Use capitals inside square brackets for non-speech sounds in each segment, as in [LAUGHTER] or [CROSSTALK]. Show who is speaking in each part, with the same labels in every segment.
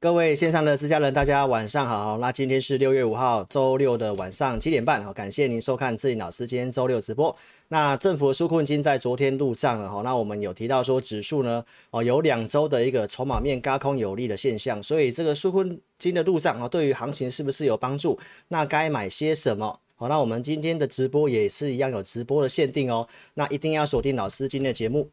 Speaker 1: 各位线上的自家人，大家晚上好。那今天是六月五号周六的晚上七点半，好，感谢您收看智霖老师今天周六直播。那政府的纾困金在昨天入账了哈，那我们有提到说指数呢，哦有两周的一个筹码面轧空有利的现象，所以这个纾困金的入账啊，对于行情是不是有帮助？那该买些什么？好，那我们今天的直播也是一样有直播的限定哦，那一定要锁定老师今天的节目。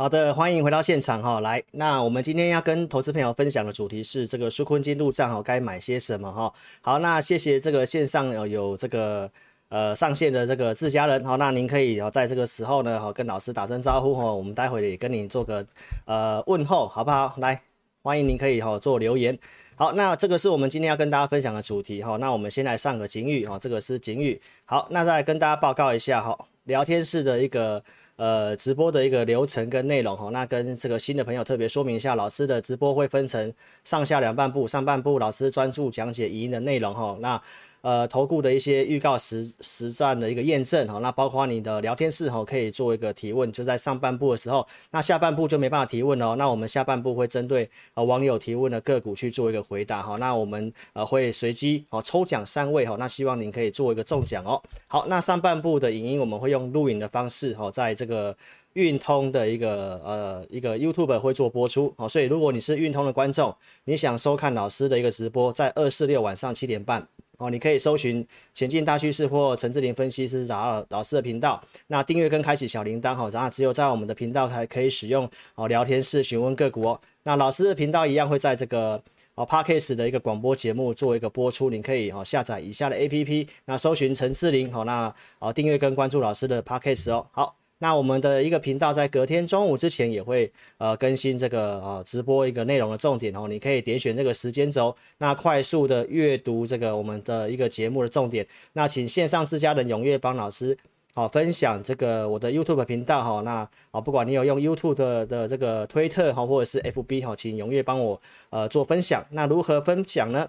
Speaker 1: 好的，欢迎回到现场哈。来，那我们今天要跟投资朋友分享的主题是这个纾困金入账哈，该买些什么哈？好，那谢谢这个线上有有这个呃上线的这个自家人哈，那您可以哦在这个时候呢哈跟老师打声招呼哈，我们待会也跟您做个呃问候好不好？来，欢迎您可以哈做留言。好，那这个是我们今天要跟大家分享的主题哈。那我们先来上个警语哈，这个是警语。好，那再跟大家报告一下哈，聊天室的一个。呃，直播的一个流程跟内容哈，那跟这个新的朋友特别说明一下，老师的直播会分成上下两半部，上半部老师专注讲解语音的内容哈，那。呃，投顾的一些预告实实战的一个验证哈，那包括你的聊天室哈，可以做一个提问，就在上半部的时候，那下半部就没办法提问哦。那我们下半部会针对呃网友提问的个股去做一个回答哈。那我们呃会随机哦抽奖三位哈，那希望您可以做一个中奖哦。好，那上半部的影音我们会用录影的方式哈，在这个运通的一个呃一个 YouTube 会做播出哦。所以如果你是运通的观众，你想收看老师的一个直播，在二四六晚上七点半。哦，你可以搜寻“前进大趋势”或陈志霖分析师找到老师的频道，那订阅跟开启小铃铛，好，然后只有在我们的频道才可以使用哦聊天室询问个股哦。那老师的频道一样会在这个哦 Podcast 的一个广播节目做一个播出，你可以哦下载以下的 APP，那搜寻陈志霖，好，那哦订阅跟关注老师的 Podcast 哦，好。那我们的一个频道在隔天中午之前也会呃更新这个呃直播一个内容的重点哦，你可以点选这个时间轴，那快速的阅读这个我们的一个节目的重点。那请线上自家人踊跃帮老师好分享这个我的 YouTube 频道哈，那啊不管你有用 YouTube 的的这个推特哈或者是 FB 哈，请踊跃帮我呃做分享。那如何分享呢？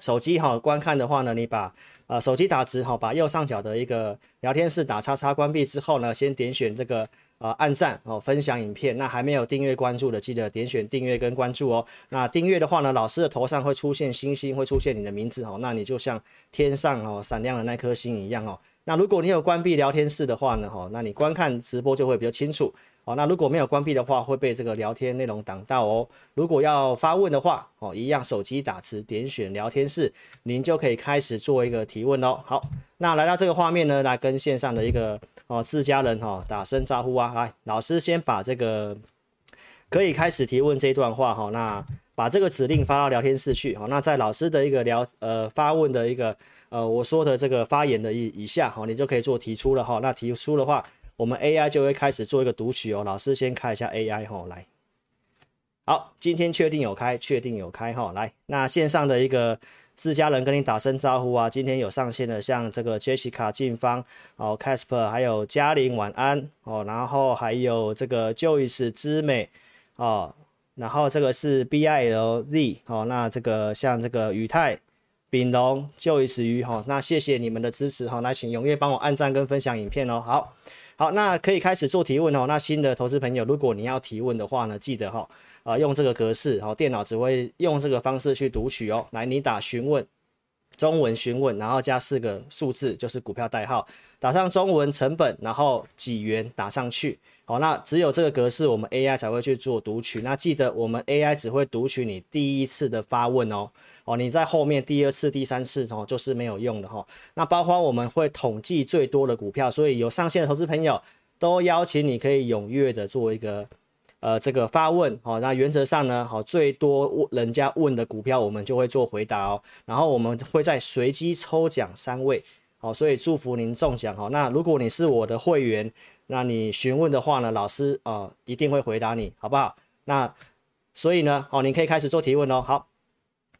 Speaker 1: 手机哈观看的话呢，你把呃手机打直哈，把右上角的一个聊天室打叉叉关闭之后呢，先点选这个呃按赞哦，分享影片。那还没有订阅关注的，记得点选订阅跟关注哦。那订阅的话呢，老师的头上会出现星星，会出现你的名字哦，那你就像天上哦闪亮的那颗星一样哦。那如果你有关闭聊天室的话呢，哈，那你观看直播就会比较清楚。好，那如果没有关闭的话，会被这个聊天内容挡到哦。如果要发问的话，哦，一样手机打字点选聊天室，您就可以开始做一个提问哦。好，那来到这个画面呢，来跟线上的一个哦自家人哈、哦、打声招呼啊。来，老师先把这个可以开始提问这一段话哈、哦，那把这个指令发到聊天室去。好，那在老师的一个聊呃发问的一个呃我说的这个发言的以以下，好，你就可以做提出了哈。那提出的话。我们 AI 就会开始做一个读取哦，老师先开一下 AI 哈，来，好，今天确定有开，确定有开哈，来，那线上的一个自家人跟你打声招呼啊，今天有上线的，像这个 Jessica 静芳哦，Casper 还有嘉玲晚安哦，然后还有这个 Joyce 之美哦，然后这个是 BILZ 哦，那这个像这个宇泰丙龙 Joyce 鱼哈，那谢谢你们的支持哈，那请踊跃帮我按赞跟分享影片哦，好。好，那可以开始做提问哦。那新的投资朋友，如果你要提问的话呢，记得哈、啊、用这个格式，好，电脑只会用这个方式去读取哦。来，你打询问，中文询问，然后加四个数字，就是股票代号，打上中文成本，然后几元打上去。好，那只有这个格式，我们 AI 才会去做读取。那记得，我们 AI 只会读取你第一次的发问哦。哦，你在后面第二次、第三次哦，就是没有用的哈、哦。那包括我们会统计最多的股票，所以有上线的投资朋友都邀请你可以踊跃的做一个呃这个发问。哦，那原则上呢，好，最多问人家问的股票，我们就会做回答哦。然后我们会在随机抽奖三位。好，所以祝福您中奖哈。那如果你是我的会员，那你询问的话呢，老师啊、呃、一定会回答你，好不好？那所以呢，哦，你可以开始做提问哦。好，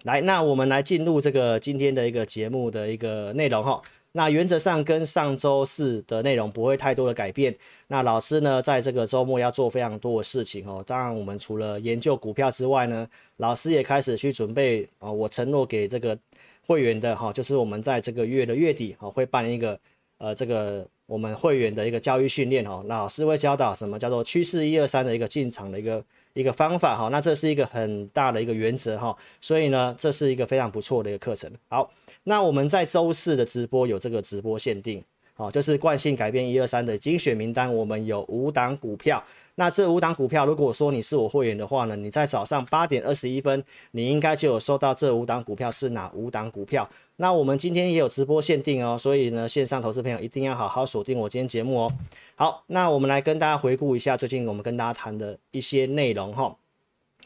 Speaker 1: 来，那我们来进入这个今天的一个节目的一个内容哈。那原则上跟上周四的内容不会太多的改变。那老师呢，在这个周末要做非常多的事情哦。当然，我们除了研究股票之外呢，老师也开始去准备啊，我承诺给这个会员的哈，就是我们在这个月的月底哈，会办一个呃这个我们会员的一个教育训练哦。那老师会教导什么叫做趋势一二三的一个进场的一个。一个方法哈，那这是一个很大的一个原则哈，所以呢，这是一个非常不错的一个课程。好，那我们在周四的直播有这个直播限定，好，就是惯性改变一二三的精选名单，我们有五档股票。那这五档股票，如果说你是我会员的话呢，你在早上八点二十一分，你应该就有收到这五档股票是哪五档股票。那我们今天也有直播限定哦，所以呢，线上投资朋友一定要好好锁定我今天节目哦。好，那我们来跟大家回顾一下最近我们跟大家谈的一些内容哈。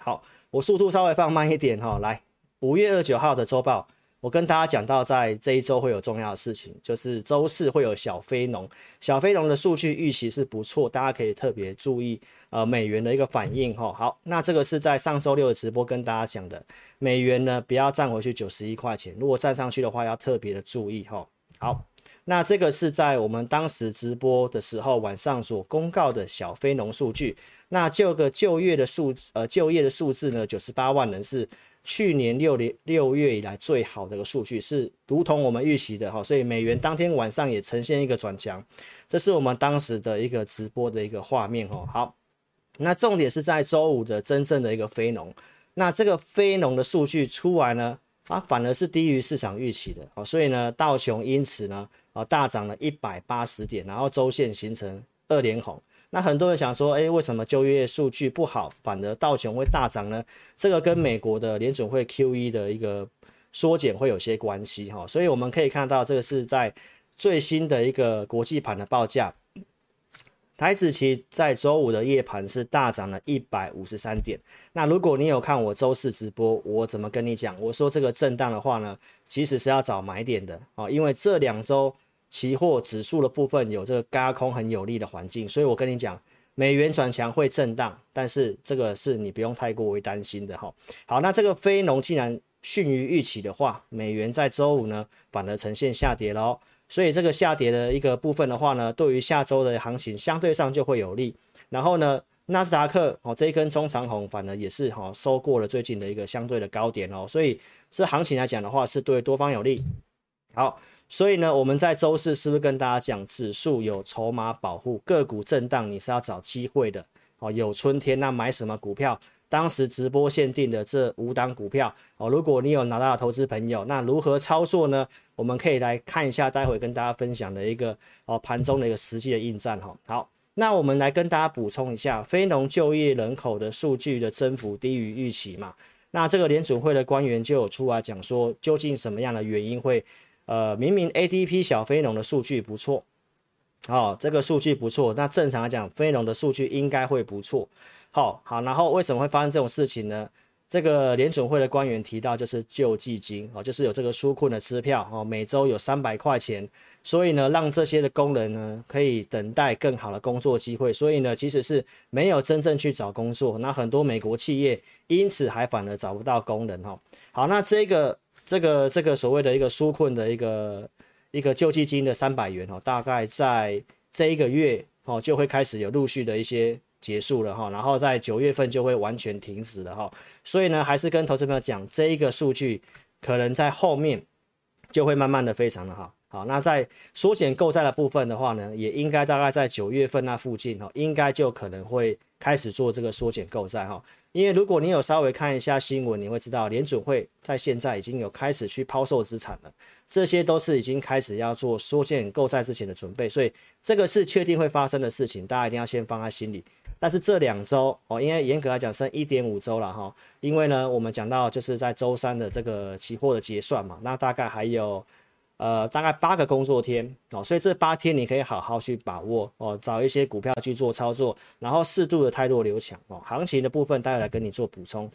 Speaker 1: 好，我速度稍微放慢一点哈，来，五月二十九号的周报。我跟大家讲到，在这一周会有重要的事情，就是周四会有小非农，小非农的数据预期是不错，大家可以特别注意呃美元的一个反应哈。好，那这个是在上周六的直播跟大家讲的，美元呢不要站回去九十一块钱，如果站上去的话要特别的注意哈。好，那这个是在我们当时直播的时候晚上所公告的小非农数据，那这个就业的数呃就业的数字呢九十八万人是。去年六年六月以来最好的一个数据是如同我们预期的哈，所以美元当天晚上也呈现一个转强，这是我们当时的一个直播的一个画面哈。好，那重点是在周五的真正的一个非农，那这个非农的数据出来呢，啊反而是低于市场预期的啊，所以呢道琼因此呢啊大涨了一百八十点，然后周线形成二连红。那很多人想说，诶，为什么就业数据不好，反而道琼会大涨呢？这个跟美国的联准会 QE 的一个缩减会有些关系哈。所以我们可以看到，这个是在最新的一个国际盘的报价，台指期在周五的夜盘是大涨了一百五十三点。那如果你有看我周四直播，我怎么跟你讲？我说这个震荡的话呢，其实是要找买点的啊，因为这两周。期货指数的部分有这个轧空很有利的环境，所以我跟你讲，美元转强会震荡，但是这个是你不用太过为担心的哈。好，那这个非农既然逊于预期的话，美元在周五呢反而呈现下跌喽，所以这个下跌的一个部分的话呢，对于下周的行情相对上就会有利。然后呢，纳斯达克哦这一根中长红反而也是哈收过了最近的一个相对的高点哦，所以这行情来讲的话是对多方有利。好。所以呢，我们在周四是不是跟大家讲，指数有筹码保护，个股震荡你是要找机会的哦。有春天，那买什么股票？当时直播限定的这五档股票哦，如果你有拿到投资朋友，那如何操作呢？我们可以来看一下，待会跟大家分享的一个哦盘中的一个实际的应战哈。好，那我们来跟大家补充一下，非农就业人口的数据的增幅低于预期嘛？那这个联准会的官员就有出来讲说，究竟什么样的原因会？呃，明明 ADP 小非农的数据不错，哦，这个数据不错，那正常来讲，非农的数据应该会不错。好、好，然后为什么会发生这种事情呢？这个联准会的官员提到，就是救济金哦，就是有这个纾困的支票哦，每周有三百块钱，所以呢，让这些的工人呢可以等待更好的工作机会。所以呢，其实是没有真正去找工作，那很多美国企业因此还反而找不到工人哈、哦。好，那这个。这个这个所谓的一个纾困的一个一个救济金的三百元哈，大概在这一个月哦就会开始有陆续的一些结束了哈，然后在九月份就会完全停止了哈，所以呢还是跟投资朋友讲，这一个数据可能在后面就会慢慢的非常的好，好，那在缩减购债的部分的话呢，也应该大概在九月份那附近哈，应该就可能会开始做这个缩减购债哈。因为如果你有稍微看一下新闻，你会知道联准会在现在已经有开始去抛售资产了，这些都是已经开始要做缩减购债之前的准备，所以这个是确定会发生的事情，大家一定要先放在心里。但是这两周哦，因为严格来讲剩一点五周了哈，因为呢我们讲到就是在周三的这个期货的结算嘛，那大概还有。呃，大概八个工作天哦，所以这八天你可以好好去把握哦，找一些股票去做操作，然后适度的汰弱留强哦。行情的部分待会来跟你做补充。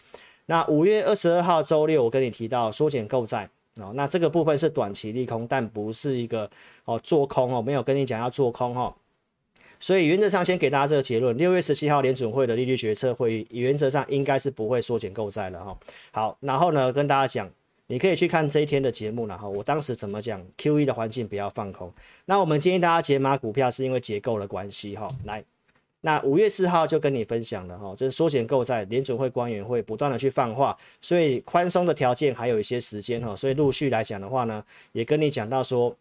Speaker 1: 那五月二十二号周六，我跟你提到缩减购债哦，那这个部分是短期利空，但不是一个哦做空哦，没有跟你讲要做空哈、哦。所以原则上先给大家这个结论，六月十七号联准会的利率决策会议，原则上应该是不会缩减购债了哈。好，然后呢跟大家讲。你可以去看这一天的节目了哈。我当时怎么讲？QE 的环境不要放空。那我们建议大家解码股票，是因为结构的关系哈。来，那五月四号就跟你分享了哈，就是缩减购债，联准会官员会不断的去放话，所以宽松的条件还有一些时间哈。所以陆续来讲的话呢，也跟你讲到说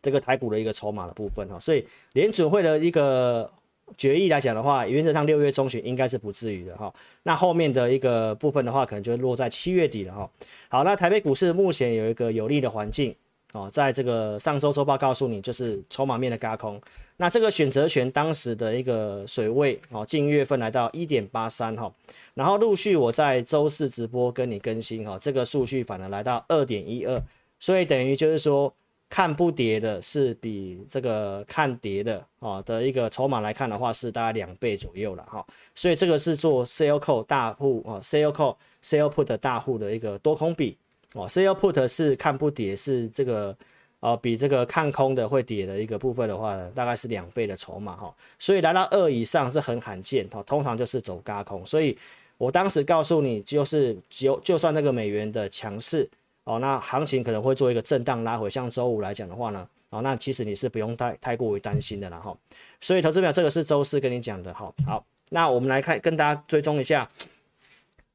Speaker 1: 这个台股的一个筹码的部分哈。所以联准会的一个。决议来讲的话，原则上六月中旬应该是不至于的哈。那后面的一个部分的话，可能就会落在七月底了哈。好，那台北股市目前有一个有利的环境哦，在这个上周周报告诉你，就是筹码面的轧空。那这个选择权当时的一个水位哦，近月份来到一点八三哈。然后陆续我在周四直播跟你更新哈，这个数据反而来到二点一二，所以等于就是说。看不跌的是比这个看跌的啊的一个筹码来看的话，是大概两倍左右了哈，所以这个是做 sell call 大户啊，sell call sell put 大户的一个多空比哦，sell put 是看不跌，是这个呃比这个看空的会跌的一个部分的话呢，大概是两倍的筹码哈，所以来到二以上是很罕见哈，通常就是走轧空，所以我当时告诉你，就是就就算那个美元的强势。哦，那行情可能会做一个震荡拉回，像周五来讲的话呢，哦，那其实你是不用太太过于担心的了哈。所以投资表这个是周四跟你讲的哈。好，那我们来看，跟大家追踪一下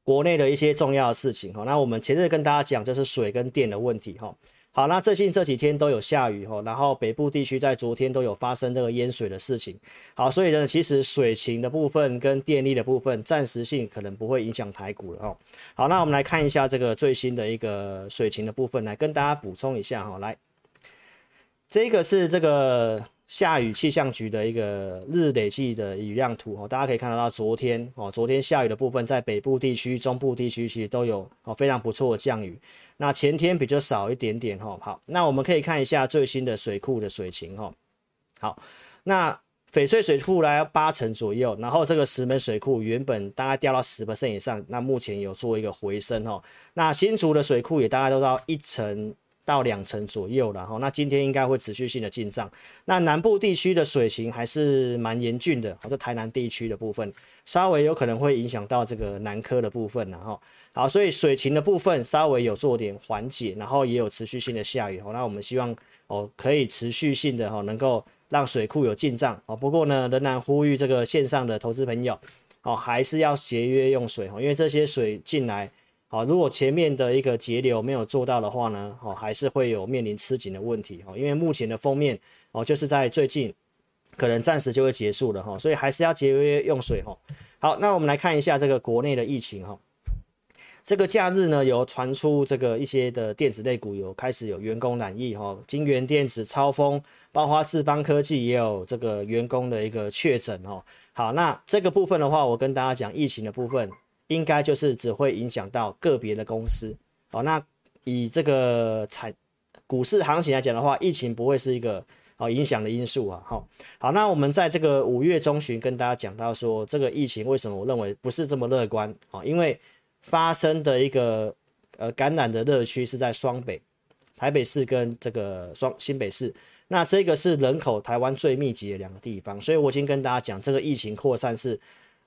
Speaker 1: 国内的一些重要的事情哈。那我们前日跟大家讲就是水跟电的问题哈。好，那最近这几天都有下雨哈，然后北部地区在昨天都有发生这个淹水的事情。好，所以呢，其实水情的部分跟电力的部分，暂时性可能不会影响台股了哦。好，那我们来看一下这个最新的一个水情的部分，来跟大家补充一下哈。来，这个是这个下雨气象局的一个日累计的雨量图哦，大家可以看得到昨天哦，昨天下雨的部分在北部地区、中部地区其实都有哦非常不错的降雨。那前天比较少一点点哈，好，那我们可以看一下最新的水库的水情哈。好，那翡翠水库来八成左右，然后这个石门水库原本大概掉到十 percent 以上，那目前有做一个回升哈。那新竹的水库也大概都到一成到两成左右了哈。那今天应该会持续性的进账。那南部地区的水情还是蛮严峻的，或者台南地区的部分稍微有可能会影响到这个南科的部分然后。好，所以水情的部分稍微有做点缓解，然后也有持续性的下雨哦。那我们希望哦，可以持续性的哈，能够让水库有进账哦。不过呢，仍然呼吁这个线上的投资朋友哦，还是要节约用水哦，因为这些水进来好，如果前面的一个节流没有做到的话呢，哦，还是会有面临吃紧的问题哦。因为目前的封面哦，就是在最近可能暂时就会结束了哈，所以还是要节约用水哈。好，那我们来看一下这个国内的疫情哈。这个假日呢，有传出这个一些的电子类股有开始有员工染疫哈，金源电子、超丰、包括智邦科技也有这个员工的一个确诊哦。好，那这个部分的话，我跟大家讲，疫情的部分应该就是只会影响到个别的公司哦。那以这个产股市行情来讲的话，疫情不会是一个哦影响的因素啊。好，好，那我们在这个五月中旬跟大家讲到说，这个疫情为什么我认为不是这么乐观啊？因为发生的一个呃感染的热区是在双北，台北市跟这个双新北市，那这个是人口台湾最密集的两个地方，所以我已经跟大家讲，这个疫情扩散是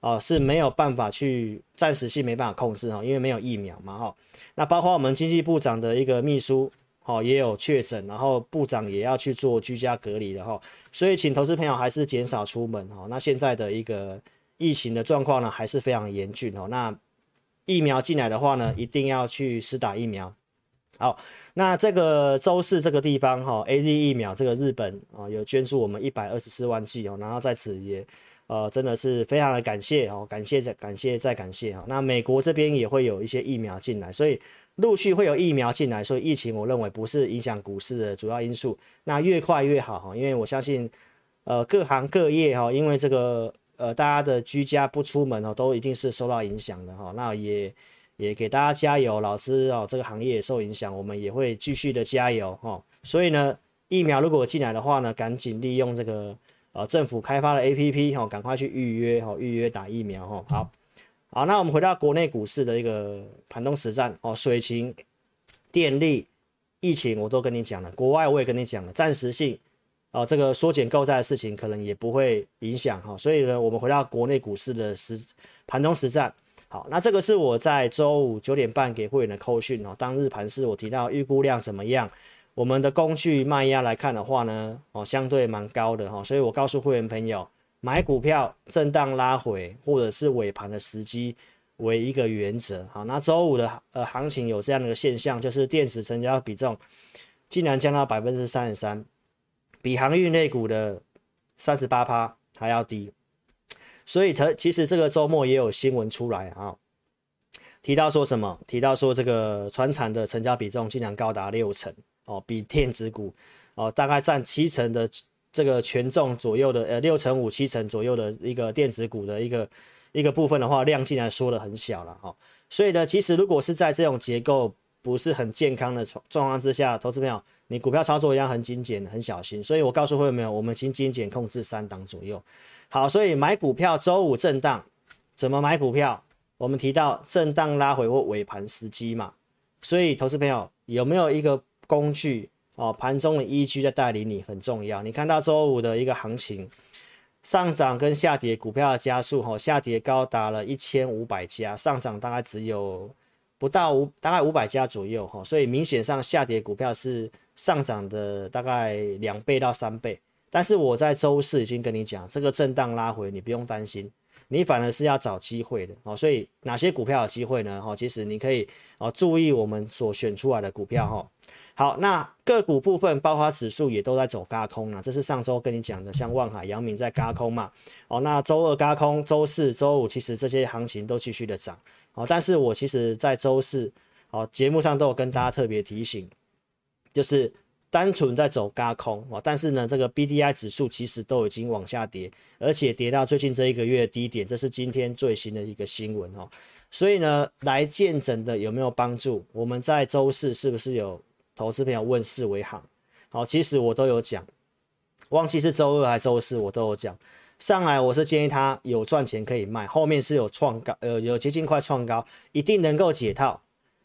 Speaker 1: 哦、是没有办法去暂时性没办法控制哈，因为没有疫苗嘛哈。那包括我们经济部长的一个秘书哦也有确诊，然后部长也要去做居家隔离的哈，所以请投资朋友还是减少出门哈。那现在的一个疫情的状况呢还是非常严峻哦，那。疫苗进来的话呢，一定要去施打疫苗。好，那这个周四这个地方哈，AZ 疫苗这个日本啊有捐助我们一百二十四万剂哦，然后在此也呃真的是非常的感谢哦，感谢再感谢再感谢哈。那美国这边也会有一些疫苗进来，所以陆续会有疫苗进来，所以疫情我认为不是影响股市的主要因素。那越快越好哈，因为我相信呃各行各业哈，因为这个。呃，大家的居家不出门哦，都一定是受到影响的哈。那也也给大家加油，老师哦，这个行业也受影响，我们也会继续的加油哈。所以呢，疫苗如果进来的话呢，赶紧利用这个呃政府开发的 APP 哈，赶快去预约哈，预约打疫苗哈。好，好，那我们回到国内股市的一个盘中实战哦，水情、电力、疫情我都跟你讲了，国外我也跟你讲了，暂时性。哦，这个缩减购债的事情可能也不会影响哈，所以呢，我们回到国内股市的实盘中实战。好，那这个是我在周五九点半给会员的扣讯哦。当日盘市我提到预估量怎么样？我们的工具卖压来看的话呢，哦，相对蛮高的哈，所以我告诉会员朋友，买股票震荡拉回或者是尾盘的时机为一个原则。好，那周五的呃行情有这样的一个现象，就是电子成交比重竟然降到百分之三十三，比航运类股的三十八趴还要低。所以，其实这个周末也有新闻出来啊，提到说什么？提到说这个船产的成交比重竟然高达六成哦，比电子股哦大概占七成的这个权重左右的呃六成五七成左右的一个电子股的一个一个部分的话，量竟然缩得很小了哈。所以呢，其实如果是在这种结构不是很健康的状况之下，投资朋友，你股票操作一样很精简、很小心。所以我告诉会员朋友，我们已经精简控制三档左右。好，所以买股票周五震荡，怎么买股票？我们提到震荡拉回或尾盘时机嘛。所以投资朋友有没有一个工具哦？盘中的依据在带领你很重要。你看到周五的一个行情上涨跟下跌，股票的加速哈，下跌高达了一千五百家，上涨大概只有不到五，大概五百家左右哈。所以明显上下跌股票是上涨的大概两倍到三倍。但是我在周四已经跟你讲，这个震荡拉回你不用担心，你反而是要找机会的哦。所以哪些股票有机会呢？哦，其实你可以哦注意我们所选出来的股票哈。好，那个股部分包括指数也都在走轧空啊，这是上周跟你讲的，像万海、阳明在轧空嘛。哦，那周二轧空，周四、周五其实这些行情都继续的涨哦。但是我其实在周四哦节目上都有跟大家特别提醒，就是。单纯在走轧空哦，但是呢，这个 BDI 指数其实都已经往下跌，而且跌到最近这一个月低点，这是今天最新的一个新闻哦。所以呢，来见诊的有没有帮助？我们在周四是不是有投资朋友问四维行？好，其实我都有讲，忘记是周二还是周四，我都有讲。上来我是建议他有赚钱可以卖，后面是有创高，呃，有接近快创高，一定能够解套。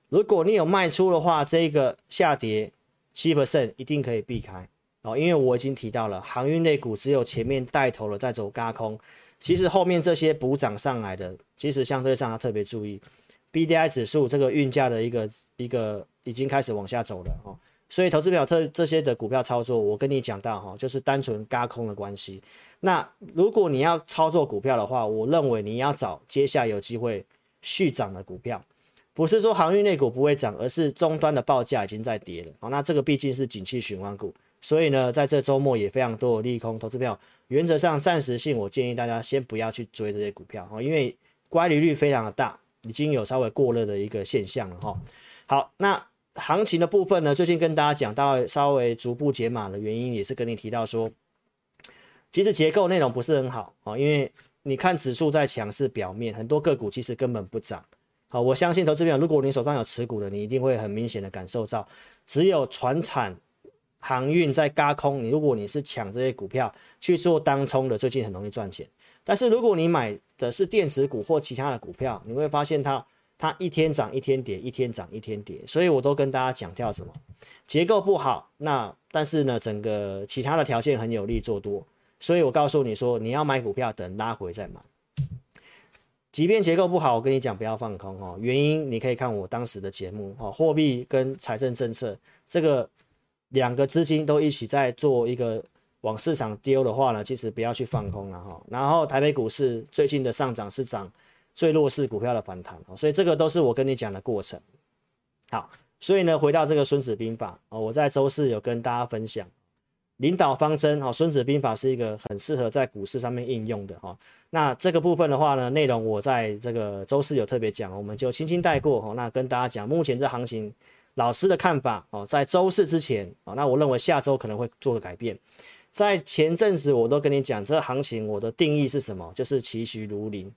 Speaker 1: 如果你有卖出的话，这个下跌。七 percent 一定可以避开哦，因为我已经提到了航运类股只有前面带头了在走轧空，其实后面这些补涨上来的，其实相对上要特别注意，BDI 指数这个运价的一个一个已经开始往下走了哦，所以投资表特这些的股票操作，我跟你讲到哈，就是单纯轧空的关系。那如果你要操作股票的话，我认为你要找接下来有机会续涨的股票。不是说航运类股不会涨，而是终端的报价已经在跌了。好，那这个毕竟是景气循环股，所以呢，在这周末也非常多的利空。投资票原则上暂时性，我建议大家先不要去追这些股票，因为乖离率非常的大，已经有稍微过热的一个现象了哈。好，那行情的部分呢，最近跟大家讲到稍微逐步解码的原因，也是跟你提到说，其实结构内容不是很好啊，因为你看指数在强势表面，很多个股其实根本不涨。好，我相信投资朋友，如果你手上有持股的，你一定会很明显的感受到，只有船产、航运在轧空。你如果你是抢这些股票去做当冲的，最近很容易赚钱。但是如果你买的是电子股或其他的股票，你会发现它它一天涨一天跌，一天涨一天跌。所以我都跟大家强调什么？结构不好，那但是呢，整个其他的条件很有利做多。所以我告诉你说，你要买股票，等拉回再买。即便结构不好，我跟你讲不要放空哦。原因你可以看我当时的节目哦。货币跟财政政策这个两个资金都一起在做一个往市场丢的话呢，其实不要去放空了哈。然后台北股市最近的上涨是涨最弱势股票的反弹哦，所以这个都是我跟你讲的过程。好，所以呢，回到这个孙子兵法哦，我在周四有跟大家分享。领导方针哈，孙子兵法是一个很适合在股市上面应用的哈。那这个部分的话呢，内容我在这个周四有特别讲，我们就轻轻带过哈。那跟大家讲，目前这行情老师的看法哦，在周四之前啊，那我认为下周可能会做个改变。在前阵子我都跟你讲，这行情我的定义是什么？就是其徐如林，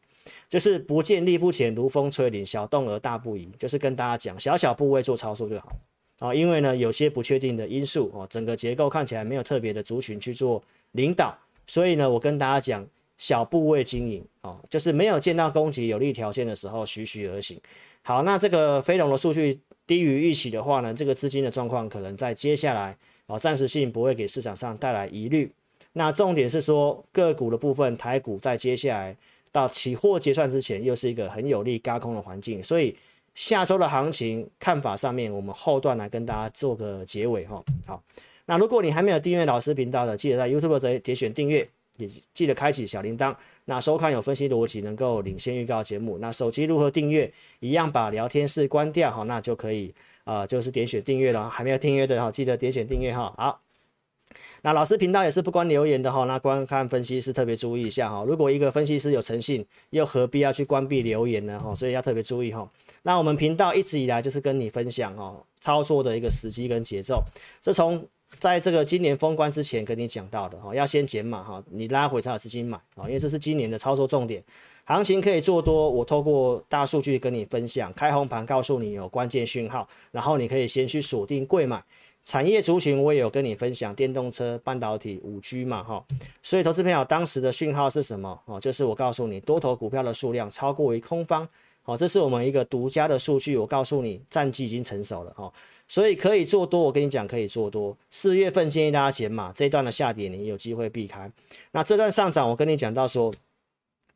Speaker 1: 就是不见力不浅，如风吹林，小动而大不移，就是跟大家讲，小小部位做操作就好。啊，因为呢，有些不确定的因素哦，整个结构看起来没有特别的族群去做领导，所以呢，我跟大家讲，小部位经营哦，就是没有见到攻击有利条件的时候，徐徐而行。好，那这个非农的数据低于预期的话呢，这个资金的状况可能在接下来哦，暂时性不会给市场上带来疑虑。那重点是说个股的部分，台股在接下来到期货结算之前，又是一个很有利轧空的环境，所以下周的行情看法上面，我们后段来跟大家做个结尾哈。好，那如果你还没有订阅老师频道的，记得在 YouTube 这点选订阅，也记得开启小铃铛。那收看有分析逻辑，能够领先预告节目。那手机如何订阅？一样把聊天室关掉哈，那就可以、呃，就是点选订阅了。还没有订阅的哈，记得点选订阅哈。好。那老师频道也是不关留言的哈，那观看分析师特别注意一下哈。如果一个分析师有诚信，又何必要去关闭留言呢哈？所以要特别注意哈。那我们频道一直以来就是跟你分享哦，操作的一个时机跟节奏。这从在这个今年封关之前跟你讲到的哈，要先减码哈，你拉回才有资金买啊，因为这是今年的操作重点。行情可以做多，我透过大数据跟你分享，开红盘告诉你有关键讯号，然后你可以先去锁定柜买。产业族群我也有跟你分享，电动车、半导体、五 G 嘛，哈，所以投资朋友当时的讯号是什么？哦，就是我告诉你，多头股票的数量超过于空方，哦，这是我们一个独家的数据，我告诉你，战绩已经成熟了，哈，所以可以做多，我跟你讲可以做多。四月份建议大家减码，这一段的下跌你有机会避开。那这段上涨，我跟你讲到说，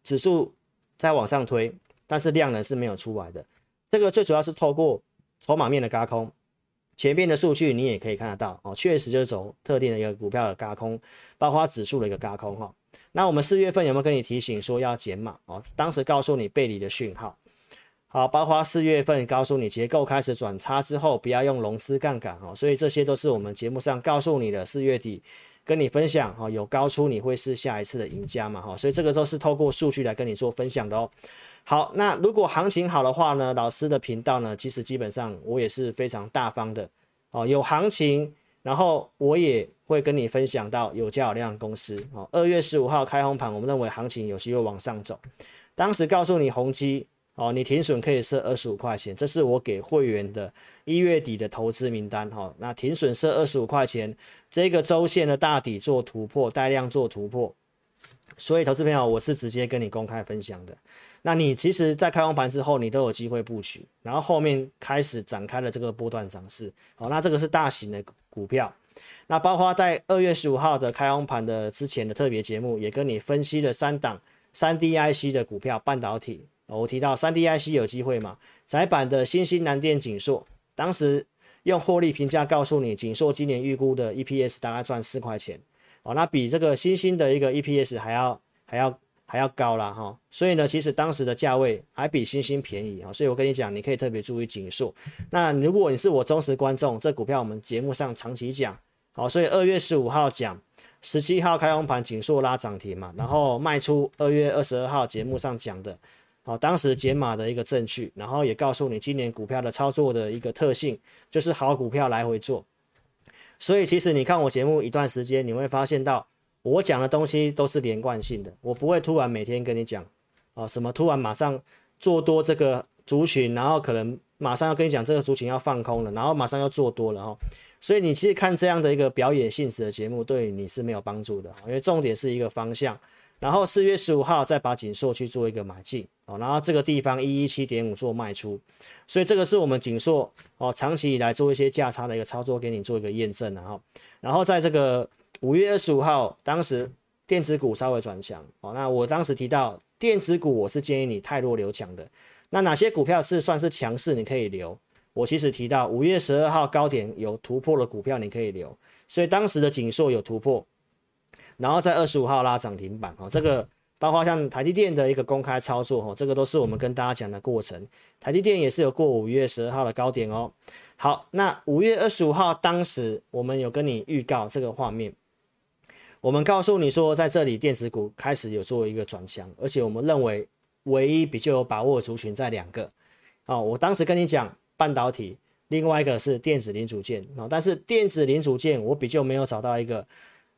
Speaker 1: 指数在往上推，但是量能是没有出来的，这个最主要是透过筹码面的轧空。前面的数据你也可以看得到哦，确实就是走特定的一个股票的轧空，包括指数的一个轧空哈。那我们四月份有没有跟你提醒说要减码哦？当时告诉你背离的讯号，好，包括四月份告诉你结构开始转差之后，不要用融资杠杆哦。所以这些都是我们节目上告诉你的，四月底跟你分享哈，有高出你会是下一次的赢家嘛哈。所以这个都是透过数据来跟你做分享的哦。好，那如果行情好的话呢，老师的频道呢，其实基本上我也是非常大方的哦。有行情，然后我也会跟你分享到有价有量公司哦。二月十五号开红盘，我们认为行情有机会往上走。当时告诉你宏基哦，你停损可以设二十五块钱，这是我给会员的一月底的投资名单哈、哦。那停损设二十五块钱，这个周线的大底做突破，带量做突破。所以，投资朋友，我是直接跟你公开分享的。那你其实，在开红盘之后，你都有机会布局，然后后面开始展开了这个波段涨势。好，那这个是大型的股票。那包括在二月十五号的开红盘的之前的特别节目，也跟你分析了三档三 D IC 的股票，半导体。我提到三 D IC 有机会嘛？窄板的新兴、南电、景硕，当时用获利评价告诉你，景硕今年预估的 EPS 大概赚四块钱。哦，那比这个新兴的一个 EPS 还要还要还要高啦。哈，所以呢，其实当时的价位还比新兴便宜啊，所以我跟你讲，你可以特别注意景硕。那如果你是我忠实观众，这股票我们节目上长期讲，好，所以二月十五号讲，十七号开红盘，景硕拉涨停嘛，然后卖出二月二十二号节目上讲的，好，当时解码的一个证据，然后也告诉你今年股票的操作的一个特性，就是好股票来回做。所以其实你看我节目一段时间，你会发现到我讲的东西都是连贯性的，我不会突然每天跟你讲，啊什么突然马上做多这个族群，然后可能马上要跟你讲这个族群要放空了，然后马上要做多了哈。所以你其实看这样的一个表演性质的节目，对你是没有帮助的，因为重点是一个方向。然后四月十五号再把景硕去做一个买进哦，然后这个地方一一七点五做卖出，所以这个是我们景硕哦长期以来做一些价差的一个操作，给你做一个验证，然后，然后在这个五月二十五号，当时电子股稍微转强哦，那我当时提到电子股，我是建议你太弱留强的，那哪些股票是算是强势，你可以留。我其实提到五月十二号高点有突破的股票，你可以留，所以当时的景硕有突破。然后在二十五号拉涨停板哦，这个包括像台积电的一个公开操作哦，这个都是我们跟大家讲的过程。台积电也是有过五月十二号的高点哦。好，那五月二十五号当时我们有跟你预告这个画面，我们告诉你说在这里电子股开始有做一个转向，而且我们认为唯一比较有把握的族群在两个。哦，我当时跟你讲半导体，另外一个是电子零组件哦，但是电子零组件我比较没有找到一个。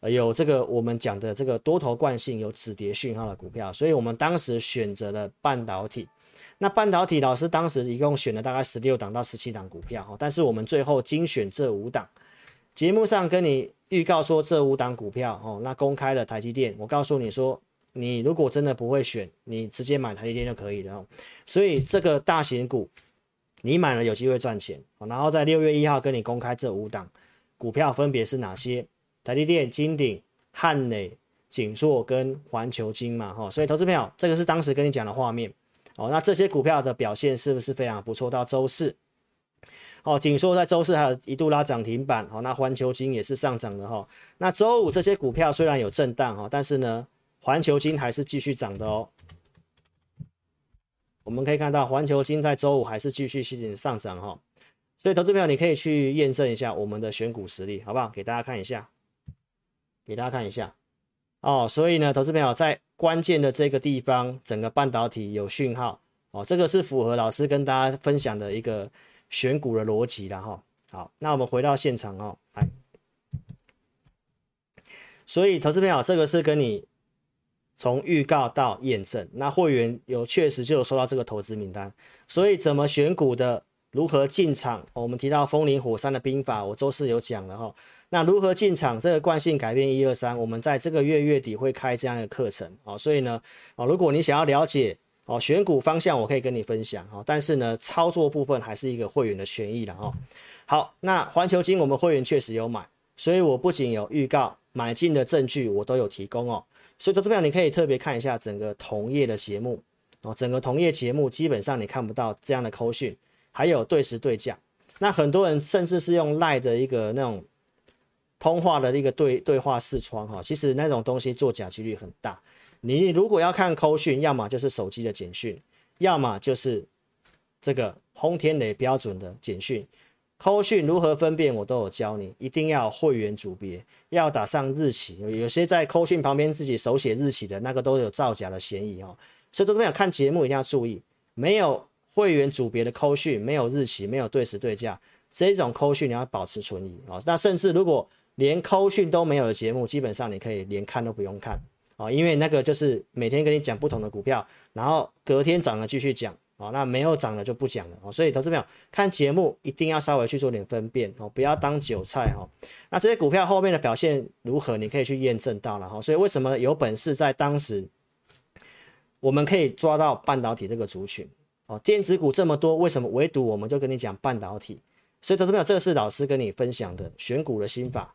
Speaker 1: 有这个我们讲的这个多头惯性有止跌讯号的股票，所以我们当时选择了半导体。那半导体老师当时一共选了大概十六档到十七档股票哈，但是我们最后精选这五档。节目上跟你预告说这五档股票哦，那公开了台积电，我告诉你说，你如果真的不会选，你直接买台积电就可以了。所以这个大型股你买了有机会赚钱。然后在六月一号跟你公开这五档股票分别是哪些？台积电、金鼎、汉磊、景硕跟环球金嘛，哈，所以投资朋友，这个是当时跟你讲的画面，哦，那这些股票的表现是不是非常不错？到周四，哦，景硕在周四还有一度拉涨停板，哦，那环球金也是上涨的哈，那周五这些股票虽然有震荡哈，但是呢，环球金还是继续涨的哦。我们可以看到环球金在周五还是继续吸引上涨哈。所以，投资朋友，你可以去验证一下我们的选股实力，好不好？给大家看一下，给大家看一下哦。所以呢，投资朋友在关键的这个地方，整个半导体有讯号哦，这个是符合老师跟大家分享的一个选股的逻辑了哈。好，那我们回到现场哦，来。所以，投资朋友，这个是跟你从预告到验证，那会员有确实就有收到这个投资名单，所以怎么选股的？如何进场？我们提到风林火山的兵法，我周四有讲了哈。那如何进场？这个惯性改变一二三，我们在这个月月底会开这样的课程哦。所以呢，哦，如果你想要了解哦选股方向，我可以跟你分享哦。但是呢，操作部分还是一个会员的权益了哈。好，那环球金我们会员确实有买，所以我不仅有预告买进的证据，我都有提供哦。所以投资朋友你可以特别看一下整个同业的节目哦，整个同业节目基本上你看不到这样的扣讯。还有对时对价，那很多人甚至是用赖的一个那种通话的一个对对话视窗哈，其实那种东西作假几率很大。你如果要看扣讯，要么就是手机的简讯，要么就是这个轰天雷标准的简讯。扣讯如何分辨，我都有教你，一定要会员组别，要打上日期。有些在扣讯旁边自己手写日期的那个都有造假的嫌疑哦。所以都这么看节目一定要注意，没有。会员组别的扣讯没有日期，没有对时对价，这种扣讯你要保持存疑啊。那甚至如果连扣讯都没有的节目，基本上你可以连看都不用看啊，因为那个就是每天跟你讲不同的股票，然后隔天涨了继续讲啊，那没有涨了就不讲了。所以投资朋友看节目一定要稍微去做点分辨哦，不要当韭菜哈。那这些股票后面的表现如何，你可以去验证到了哈。所以为什么有本事在当时我们可以抓到半导体这个族群？哦，电子股这么多，为什么唯独我们就跟你讲半导体？所以，投资朋友，这个是老师跟你分享的选股的心法，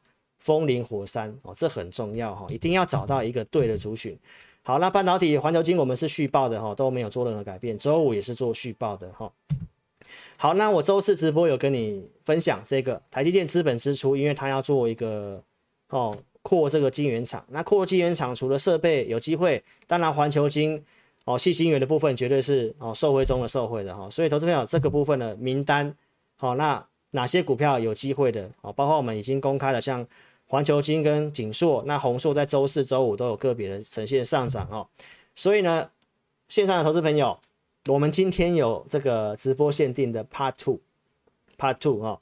Speaker 1: 风林火山哦，这很重要哈，一定要找到一个对的族群。好，那半导体环球晶我们是续报的哈，都没有做任何改变，周五也是做续报的哈。好，那我周四直播有跟你分享这个台积电资本支出，因为它要做一个哦扩这个晶圆厂，那扩晶圆厂除了设备有机会，当然环球晶。哦，矽晶圆的部分绝对是哦受惠中的受惠的哈，所以投资朋友这个部分的名单，好，那哪些股票有机会的？哦，包括我们已经公开了，像环球金跟景硕，那宏硕在周四、周五都有个别的呈现上涨哦。所以呢，线上的投资朋友，我们今天有这个直播限定的 Part Two，Part Two 哈。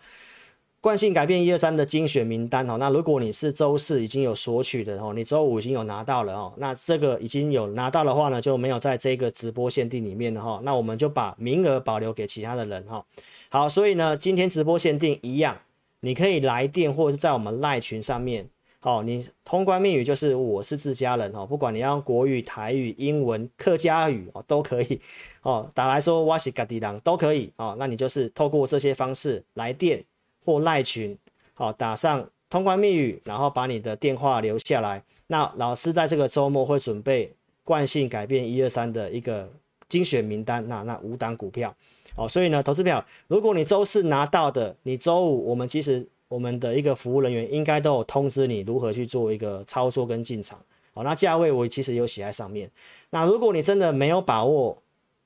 Speaker 1: 惯性改变一二三的精选名单哦，那如果你是周四已经有索取的哦，你周五已经有拿到了哦，那这个已经有拿到的话呢，就没有在这个直播限定里面的哈，那我们就把名额保留给其他的人哈。好，所以呢，今天直播限定一样，你可以来电或者是在我们赖群上面，好，你通关密语就是我是自家人哦，不管你要国语、台语、英文、客家语哦都可以哦，打来说我是家己人都可以哦，那你就是透过这些方式来电。或赖群，好，打上通关密语，然后把你的电话留下来。那老师在这个周末会准备惯性改变一二三的一个精选名单，那那五档股票，哦，所以呢，投资票，如果你周四拿到的，你周五我们其实我们的一个服务人员应该都有通知你如何去做一个操作跟进场，哦，那价位我其实有写在上面。那如果你真的没有把握，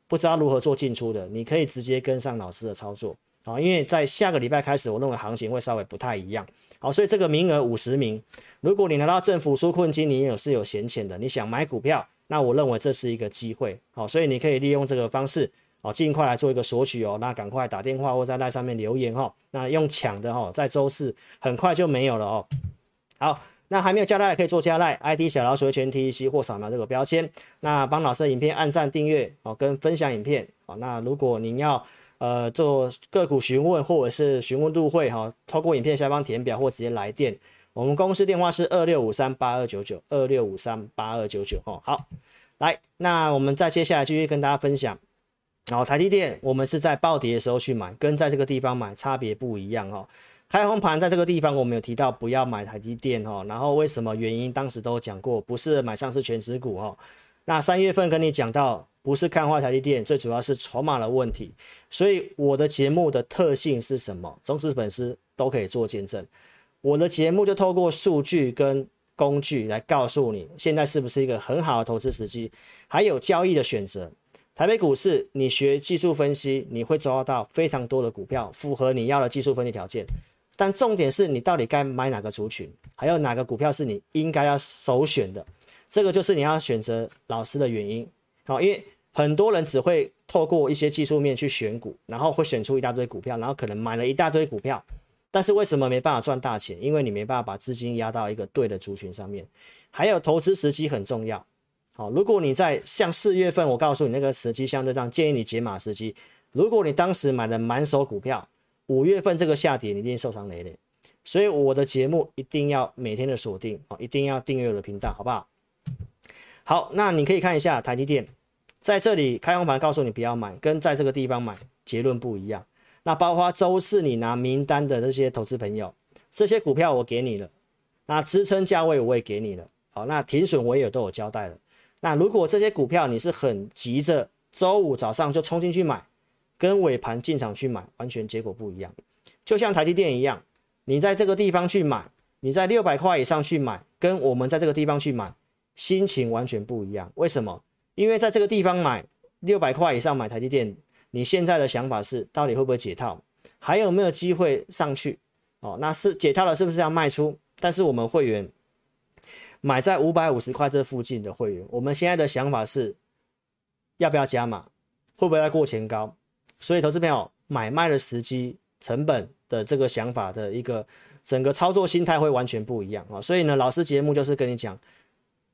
Speaker 1: 不知道如何做进出的，你可以直接跟上老师的操作。好，因为在下个礼拜开始，我认为行情会稍微不太一样。好，所以这个名额五十名，如果你拿到政府纾困金，你有是有闲钱的，你想买股票，那我认为这是一个机会。好，所以你可以利用这个方式，好，尽快来做一个索取哦。那赶快打电话或在那上面留言哈。那用抢的哈，在周四很快就没有了哦。好，那还没有加赖可以做加赖，ID 小老鼠的全 T C 或扫描这个标签。那帮老师的影片按赞订阅哦，跟分享影片。好，那如果您要。呃，做个股询问或者是询问入会哈，透过影片下方填表或直接来电，我们公司电话是二六五三八二九九二六五三八二九九哦。好，来，那我们再接下来继续跟大家分享，然后台积电我们是在暴跌的时候去买，跟在这个地方买差别不一样哦。开红盘在这个地方，我们有提到不要买台积电哦。然后为什么原因？当时都讲过，不是买上市权值股哦。那三月份跟你讲到，不是看坏台积电，最主要是筹码的问题。所以我的节目的特性是什么？忠实粉丝都可以做见证。我的节目就透过数据跟工具来告诉你，现在是不是一个很好的投资时机，还有交易的选择。台北股市，你学技术分析，你会抓到非常多的股票，符合你要的技术分析条件。但重点是你到底该买哪个族群，还有哪个股票是你应该要首选的，这个就是你要选择老师的原因。好，因为很多人只会透过一些技术面去选股，然后会选出一大堆股票，然后可能买了一大堆股票，但是为什么没办法赚大钱？因为你没办法把资金压到一个对的族群上面。还有投资时机很重要。好，如果你在像四月份，我告诉你那个时机相对上建议你解码时机。如果你当时买了满手股票，五月份这个下跌，你一定受伤累累，所以我的节目一定要每天的锁定啊，一定要订阅我的频道，好不好？好，那你可以看一下台积电，在这里开红盘告诉你不要买，跟在这个地方买结论不一样。那包括周四你拿名单的这些投资朋友，这些股票我给你了，那支撑价位我也给你了，好，那停损我也都有交代了。那如果这些股票你是很急着周五早上就冲进去买，跟尾盘进场去买，完全结果不一样。就像台积电一样，你在这个地方去买，你在六百块以上去买，跟我们在这个地方去买，心情完全不一样。为什么？因为在这个地方买六百块以上买台积电，你现在的想法是到底会不会解套，还有没有机会上去？哦，那是解套了，是不是要卖出？但是我们会员买在五百五十块这附近的会员，我们现在的想法是要不要加码？会不会再过前高？所以，投资朋友买卖的时机、成本的这个想法的一个整个操作心态会完全不一样啊！所以呢，老师节目就是跟你讲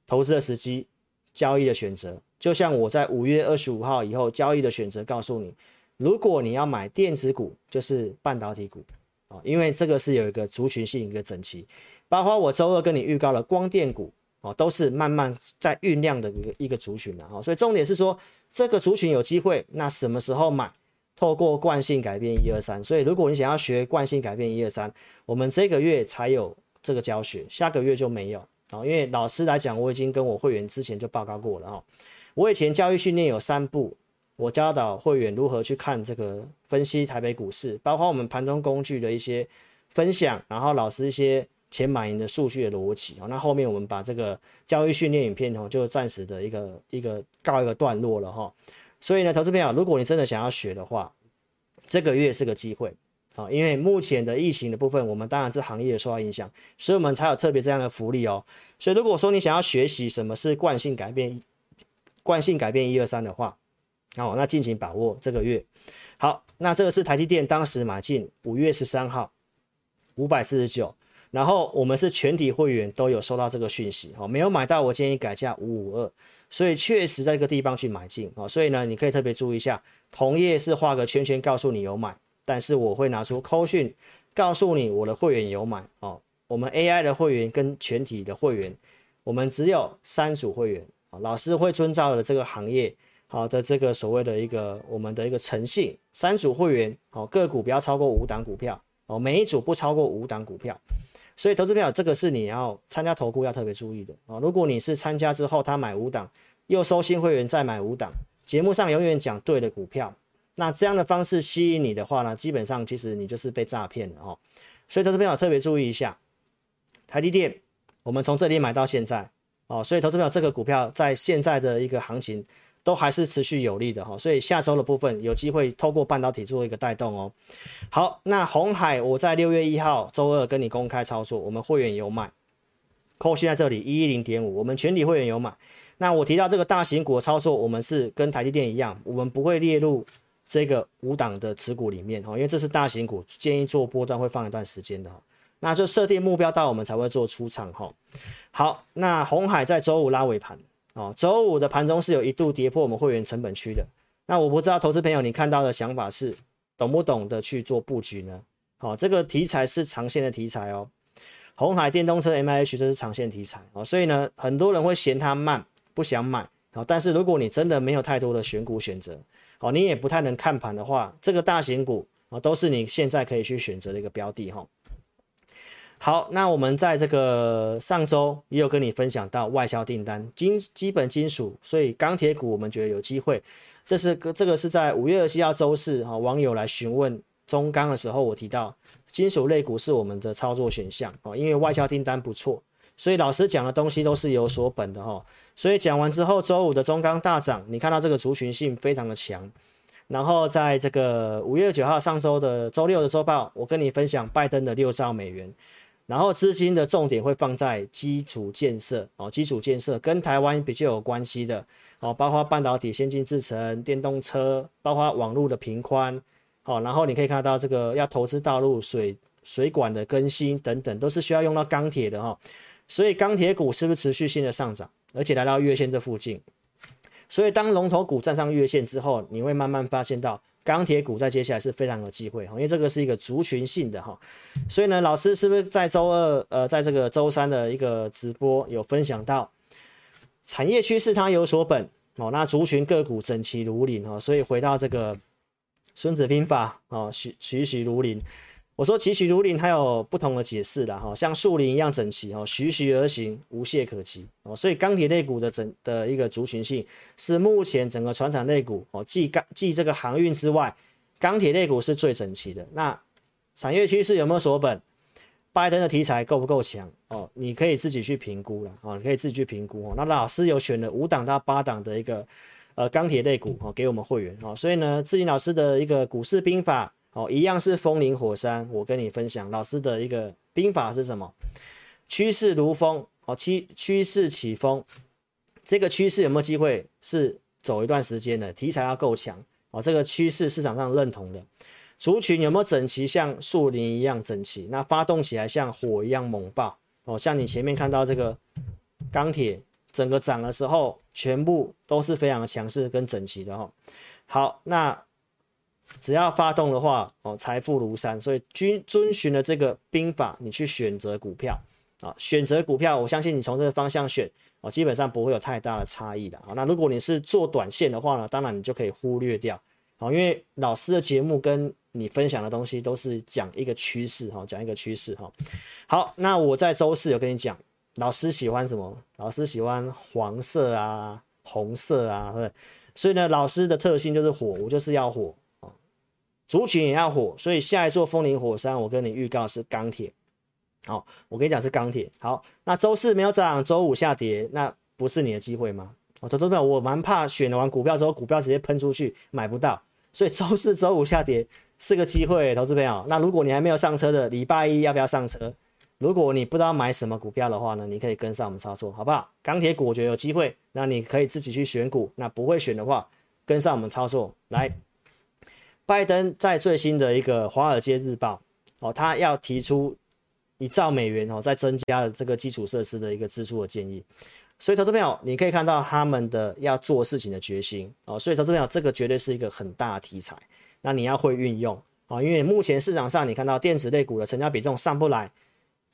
Speaker 1: 投资的时机、交易的选择。就像我在五月二十五号以后交易的选择，告诉你，如果你要买电子股，就是半导体股啊，因为这个是有一个族群性一个整齐。包括我周二跟你预告了光电股哦，都是慢慢在酝酿的一个一个族群的啊。所以重点是说，这个族群有机会，那什么时候买？透过惯性改变一二三，所以如果你想要学惯性改变一二三，我们这个月才有这个教学，下个月就没有啊。因为老师来讲，我已经跟我会员之前就报告过了哈。我以前教育训练有三步，我教导会员如何去看这个分析台北股市，包括我们盘中工具的一些分享，然后老师一些钱买赢的数据的逻辑啊。那后面我们把这个教育训练影片哦，就暂时的一个一个告一个段落了哈。所以呢，投资朋友，如果你真的想要学的话，这个月是个机会啊，因为目前的疫情的部分，我们当然是行业受到影响，所以我们才有特别这样的福利哦。所以如果说你想要学习什么是惯性改变，惯性改变一二三的话，好，那尽情把握这个月。好，那这个是台积电当时买进五月十三号五百四十九。然后我们是全体会员都有收到这个讯息，哈，没有买到我建议改价五五二，所以确实在这个地方去买进，啊，所以呢，你可以特别注意一下，同业是画个圈圈告诉你有买，但是我会拿出扣讯告诉你我的会员有买，哦，我们 AI 的会员跟全体的会员，我们只有三组会员，啊，老师会遵照的这个行业好的这个所谓的一个我们的一个诚信，三组会员，哦，个股不要超过五档股票，哦，每一组不超过五档股票。所以，投资朋友，这个是你要参加投顾要特别注意的啊！如果你是参加之后他买五档，又收新会员再买五档，节目上永远讲对的股票，那这样的方式吸引你的话呢，基本上其实你就是被诈骗了哦。所以，投资朋友特别注意一下，台积电，我们从这里买到现在哦，所以投资朋友这个股票在现在的一个行情。都还是持续有利的哈，所以下周的部分有机会透过半导体做一个带动哦。好，那红海我在六月一号周二跟你公开操作，我们会员有买，扣讯在这里一一零点五，我们全体会员有买。那我提到这个大型股的操作，我们是跟台积电一样，我们不会列入这个五档的持股里面哈，因为这是大型股，建议做波段会放一段时间的。那就设定目标到我们才会做出场哈。好，那红海在周五拉尾盘。哦，周五的盘中是有一度跌破我们会员成本区的。那我不知道投资朋友你看到的想法是懂不懂得去做布局呢？好、哦，这个题材是长线的题材哦。红海电动车 MIH 这是长线题材哦，所以呢，很多人会嫌它慢，不想买。好、哦，但是如果你真的没有太多的选股选择，哦，你也不太能看盘的话，这个大型股啊、哦，都是你现在可以去选择的一个标的哈、哦。好，那我们在这个上周也有跟你分享到外销订单，金基本金属，所以钢铁股我们觉得有机会。这是个这个是在五月二十七号周四哈，网友来询问中钢的时候，我提到金属类股是我们的操作选项哦，因为外销订单不错，所以老师讲的东西都是有所本的哈。所以讲完之后，周五的中钢大涨，你看到这个族群性非常的强。然后在这个五月九号上周的周六的周报，我跟你分享拜登的六兆美元。然后资金的重点会放在基础建设哦，基础建设跟台湾比较有关系的哦，包括半导体、先进制程、电动车，包括网络的频宽，好，然后你可以看到这个要投资道路、水水管的更新等等，都是需要用到钢铁的哈，所以钢铁股是不是持续性的上涨，而且来到月线这附近？所以当龙头股站上月线之后，你会慢慢发现到。钢铁股在接下来是非常有机会哈，因为这个是一个族群性的哈，所以呢，老师是不是在周二呃，在这个周三的一个直播有分享到产业趋势它有所本哦，那族群个股整齐如林哦，所以回到这个孙子兵法哦，栩栩栩如林。我说栩栩如林，它有不同的解释了哈，像树林一样整齐哦，栩栩而行，无懈可击哦。所以钢铁类股的整的一个族群性是目前整个船厂类股哦，继钢继这个航运之外，钢铁类股是最整齐的。那产业趋势有没有所本？拜登的题材够不够强哦？你可以自己去评估了哦，你可以自己去评估哦。那老师有选了五档到八档的一个呃钢铁类股哦，给我们会员哦。所以呢，志林老师的一个股市兵法。哦，一样是风林火山。我跟你分享老师的一个兵法是什么？趋势如风，哦，趋趋势起风，这个趋势有没有机会是走一段时间的？题材要够强哦，这个趋势市场上认同的。族群有没有整齐，像树林一样整齐？那发动起来像火一样猛爆哦，像你前面看到这个钢铁整个涨的时候，全部都是非常的强势跟整齐的哈、哦。好，那。只要发动的话，哦，财富如山，所以均遵循了这个兵法，你去选择股票啊，选择股票，我相信你从这个方向选哦，基本上不会有太大的差异的啊。那如果你是做短线的话呢，当然你就可以忽略掉好，因为老师的节目跟你分享的东西都是讲一个趋势哈，讲一个趋势哈。好，那我在周四有跟你讲，老师喜欢什么？老师喜欢黄色啊，红色啊，对，所以呢，老师的特性就是火，我就是要火。族群也要火，所以下一座风林火山，我跟你预告是钢铁。好，我跟你讲是钢铁。好，那周四没有涨，周五下跌，那不是你的机会吗？哦，投资朋友，我蛮怕选完股票之后，股票直接喷出去买不到，所以周四、周五下跌是个机会，投资朋友。那如果你还没有上车的，礼拜一要不要上车？如果你不知道买什么股票的话呢，你可以跟上我们操作，好不好？钢铁股我觉得有机会，那你可以自己去选股。那不会选的话，跟上我们操作来。拜登在最新的一个《华尔街日报》哦，他要提出一兆美元哦，再增加了这个基础设施的一个支出的建议。所以，投资朋友，你可以看到他们的要做事情的决心哦。所以，投资朋友，这个绝对是一个很大的题材。那你要会运用啊，因为目前市场上你看到电子类股的成交比重上不来，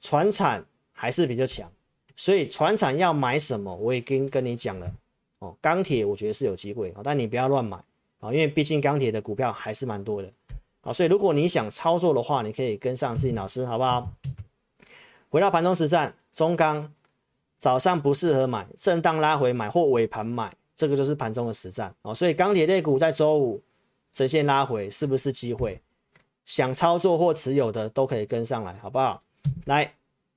Speaker 1: 船产还是比较强。所以，船产要买什么，我已经跟你讲了哦。钢铁我觉得是有机会哦，但你不要乱买。啊，因为毕竟钢铁的股票还是蛮多的，啊，所以如果你想操作的话，你可以跟上志霖老师，好不好？回到盘中实战，中钢早上不适合买，震荡拉回买或尾盘买，这个就是盘中的实战啊。所以钢铁类股在周五呈现拉回，是不是机会？想操作或持有的都可以跟上来，好不好？来，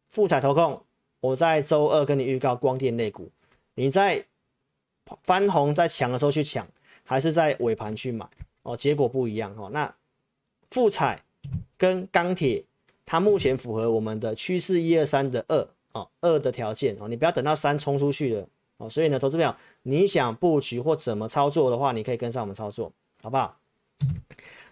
Speaker 1: 富采投控，我在周二跟你预告光电类股，你在翻红在抢的时候去抢。还是在尾盘去买哦，结果不一样哦。那富采跟钢铁，它目前符合我们的趋势一二三的二哦，二的条件哦。你不要等到三冲出去了哦。所以呢，投资朋友，你想布局或怎么操作的话，你可以跟上我们操作，好不好？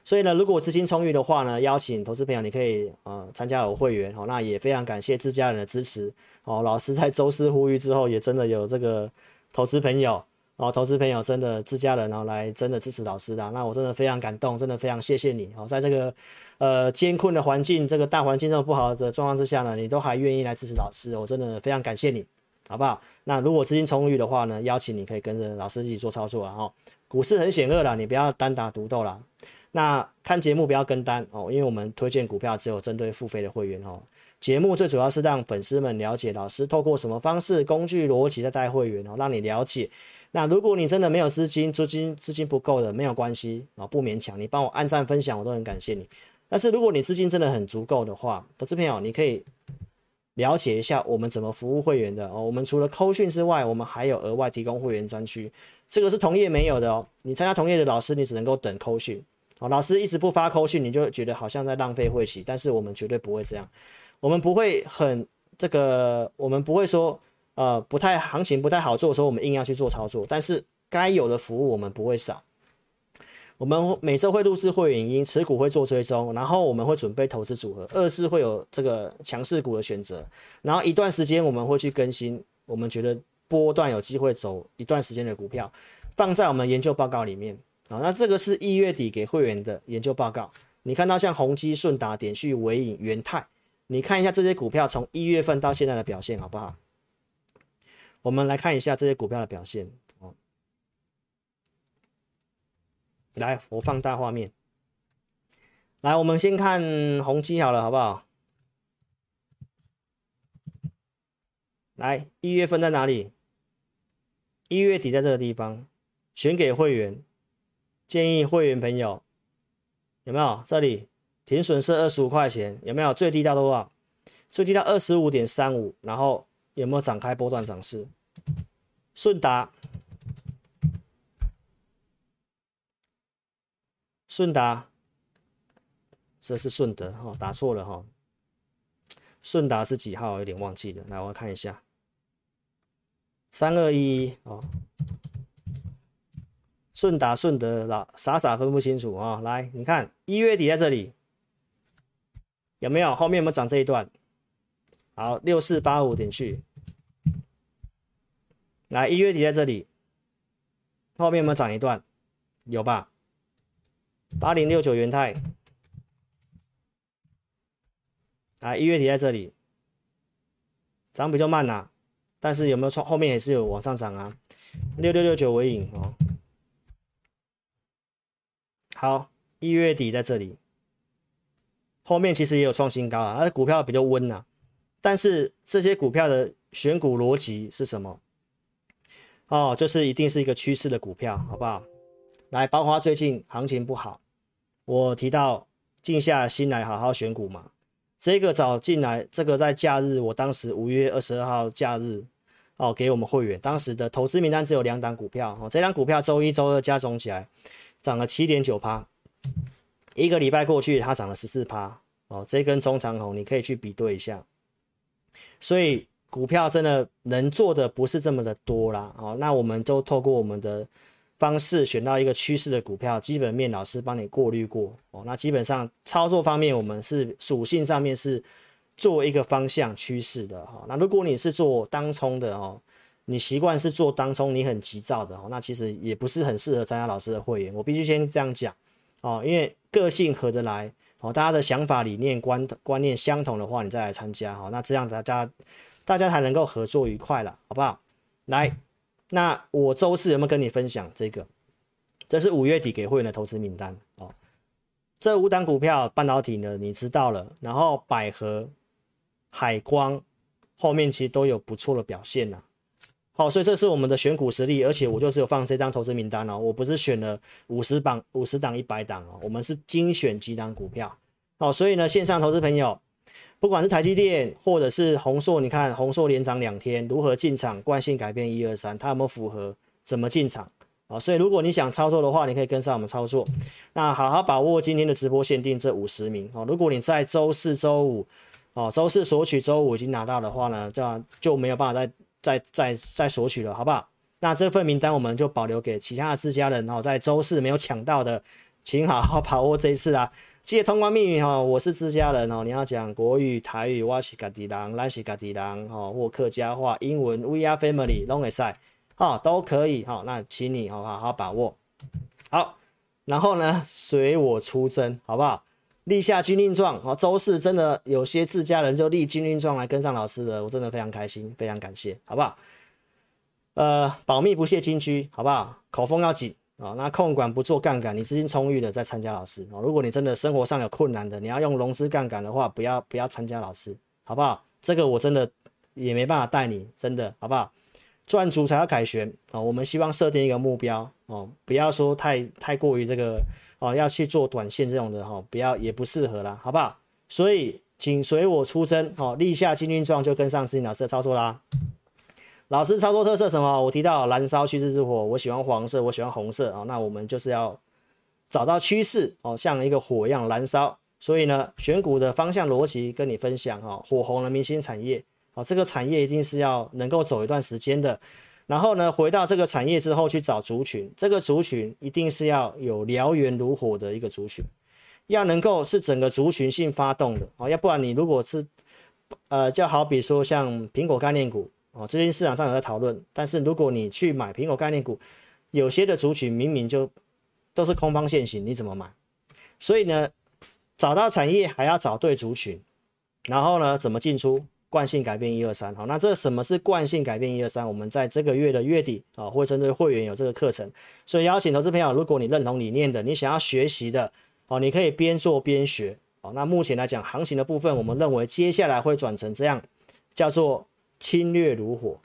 Speaker 1: 所以呢，如果资金充裕的话呢，邀请投资朋友你可以呃参加我会员哦。那也非常感谢自家人的支持哦。老师在周四呼吁之后，也真的有这个投资朋友。哦，投资朋友真的自家人然后来真的支持老师的，那我真的非常感动，真的非常谢谢你哦，在这个呃艰困的环境，这个大环境这么不好的状况之下呢，你都还愿意来支持老师，我真的非常感谢你，好不好？那如果资金充裕的话呢，邀请你可以跟着老师一起做操作啊，哦，股市很险恶啦，你不要单打独斗啦。那看节目不要跟单哦，因为我们推荐股票只有针对付费的会员哦。节目最主要是让粉丝们了解老师透过什么方式、工具、逻辑在带会员哦，让你了解。那如果你真的没有资金，资金资金不够的，没有关系啊，不勉强。你帮我按赞分享，我都很感谢你。但是如果你资金真的很足够的话，投资朋友你可以了解一下我们怎么服务会员的哦。我们除了扣讯之外，我们还有额外提供会员专区，这个是同业没有的哦。你参加同业的老师，你只能够等扣讯哦。老师一直不发扣讯，你就觉得好像在浪费会期，但是我们绝对不会这样，我们不会很这个，我们不会说。呃，不太行情不太好做的时候，我们硬要去做操作。但是该有的服务我们不会少。我们每周会录制会员影音，持股会做追踪，然后我们会准备投资组合，二是会有这个强势股的选择。然后一段时间我们会去更新，我们觉得波段有机会走一段时间的股票，放在我们研究报告里面啊。那这个是一月底给会员的研究报告。你看到像宏基、顺达、点序、纬颖、元泰，你看一下这些股票从一月份到现在的表现好不好？我们来看一下这些股票的表现哦。来，我放大画面。来，我们先看宏基好了，好不好？来，一月份在哪里？一月底在这个地方，选给会员，建议会员朋友有没有？这里停损是二十五块钱，有没有？最低到多少？最低到二十五点三五，然后。有没有展开波段涨势？顺达，顺达，这是顺德哈，打错了哈。顺达是几号？有点忘记了，来我看一下，三二一哦。顺达顺德老傻傻分不清楚啊！来，你看一月底在这里，有没有？后面有没有涨这一段？好，六四八五点去，来一月底在这里，后面有没有涨一段？有吧？八零六九元泰，来一月底在这里，涨比较慢呐、啊，但是有没有创？后面也是有往上涨啊。六六六九纬颖哦，好，一月底在这里，后面其实也有创新高啊，它的股票比较温呐、啊。但是这些股票的选股逻辑是什么？哦，就是一定是一个趋势的股票，好不好？来，包括最近行情不好，我提到静下心来好好选股嘛。这个早进来，这个在假日，我当时五月二十二号假日哦，给我们会员当时的投资名单只有两档股票哦，这两股票周一、周二加总起来涨了七点九趴，一个礼拜过去它涨了十四趴哦，这根中长红你可以去比对一下。所以股票真的能做的不是这么的多啦，哦，那我们都透过我们的方式选到一个趋势的股票，基本面老师帮你过滤过哦，那基本上操作方面我们是属性上面是做一个方向趋势的哈，那如果你是做当冲的哦，你习惯是做当冲，你很急躁的哦，那其实也不是很适合参加老师的会员，我必须先这样讲哦，因为个性合得来。哦，大家的想法、理念、观观念相同的话，你再来参加哈，那这样大家大家才能够合作愉快了，好不好？来，那我周四有没有跟你分享这个？这是五月底给会员的投资名单哦。这五档股票，半导体呢，你知道了，然后百合、海光后面其实都有不错的表现呐。好，所以这是我们的选股实力，而且我就是有放这张投资名单哦，我不是选了五十档、五十档、一百档哦，我们是精选几档股票。好，所以呢，线上投资朋友，不管是台积电或者是鸿硕，你看鸿硕连涨两天，如何进场？惯性改变一二三，它有没有符合？怎么进场？啊，所以如果你想操作的话，你可以跟上我们操作。那好好把握今天的直播限定这五十名哦。如果你在周四、周五，哦，周四索取，周五已经拿到的话呢，这样就没有办法再。再再再索取了，好不好？那这份名单我们就保留给其他的自家人哦，在周四没有抢到的，请好好 [LAUGHS] 把握这一次啊！记得通关密语哈，我是自家人哦，你要讲国语、台语、我是家己人、咱是家己人哦，或客家话、英文，We are family，拢会使哈，都可以哈。那请你好好好把握好，然后呢，随我出征，好不好？立下军令状啊，周四真的有些自家人就立军令状来跟上老师的，我真的非常开心，非常感谢，好不好？呃，保密不泄金居，好不好？口风要紧啊、那控管不做杠杆，你资金充裕的再参加老师哦。如果你真的生活上有困难的，你要用融资杠杆的话，不要不要参加老师好不好？这个我真的也没办法带你，真的好不好？赚足才要凯旋啊！我们希望设定一个目标哦，不要说太太过于这个哦，要去做短线这种的哈，不要也不适合啦，好不好？所以请随我出征哦，立下金军状就跟上自己老师的操作啦。老师操作特色什么？我提到燃烧趋势之火，我喜欢黄色，我喜欢红色啊。那我们就是要找到趋势哦，像一个火一样燃烧。所以呢，选股的方向逻辑跟你分享哈，火红的明星产业。好，这个产业一定是要能够走一段时间的，然后呢，回到这个产业之后去找族群，这个族群一定是要有燎原如火的一个族群，要能够是整个族群性发动的哦，要不然你如果是呃，就好比说像苹果概念股哦，最近市场上有在讨论，但是如果你去买苹果概念股，有些的族群明明就都是空方线型，你怎么买？所以呢，找到产业还要找对族群，然后呢，怎么进出？惯性改变一二三，好，那这什么是惯性改变一二三？我们在这个月的月底啊，会针对会员有这个课程，所以邀请投资朋友，如果你认同理念的，你想要学习的，哦，你可以边做边学，哦，那目前来讲，行情的部分，我们认为接下来会转成这样，叫做侵略如火，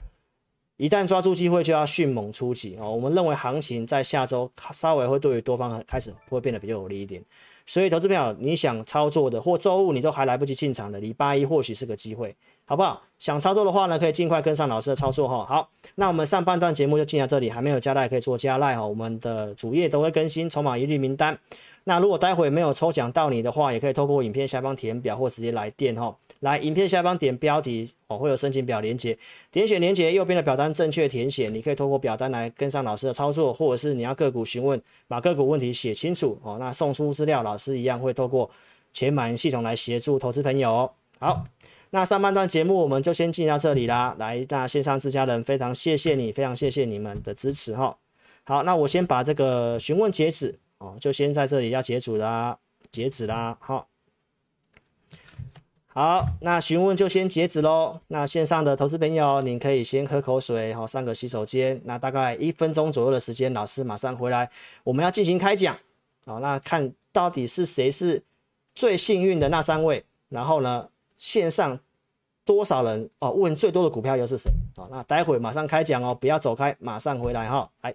Speaker 1: 一旦抓住机会就要迅猛出击，哦，我们认为行情在下周稍微会对于多方开始会变得比较有利一点。所以，投资朋友，你想操作的，或周五你都还来不及进场的，礼拜一或许是个机会，好不好？想操作的话呢，可以尽快跟上老师的操作哈。好，那我们上半段节目就进到这里，还没有加赖可以做加赖哈。我们的主页都会更新筹码一律名单。那如果待会没有抽奖到你的话，也可以透过影片下方填表或直接来电哈。来，影片下方点标题哦，会有申请表连接，点选连接右边的表单正确填写，你可以透过表单来跟上老师的操作，或者是你要个股询问，把个股问题写清楚哦。那送出资料，老师一样会透过钱满系统来协助投资朋友。好，那上半段节目我们就先进到这里啦。来，那线上自家人非常谢谢你，非常谢谢你们的支持哈。好，那我先把这个询问截止。哦，就先在这里要截止啦，截止啦，好，好，那询问就先截止喽。那线上的投资朋友，您可以先喝口水，好，上个洗手间。那大概一分钟左右的时间，老师马上回来，我们要进行开讲。好，那看到底是谁是最幸运的那三位，然后呢，线上多少人哦？问最多的股票又是谁？好，那待会马上开讲哦，不要走开，马上回来哈，来。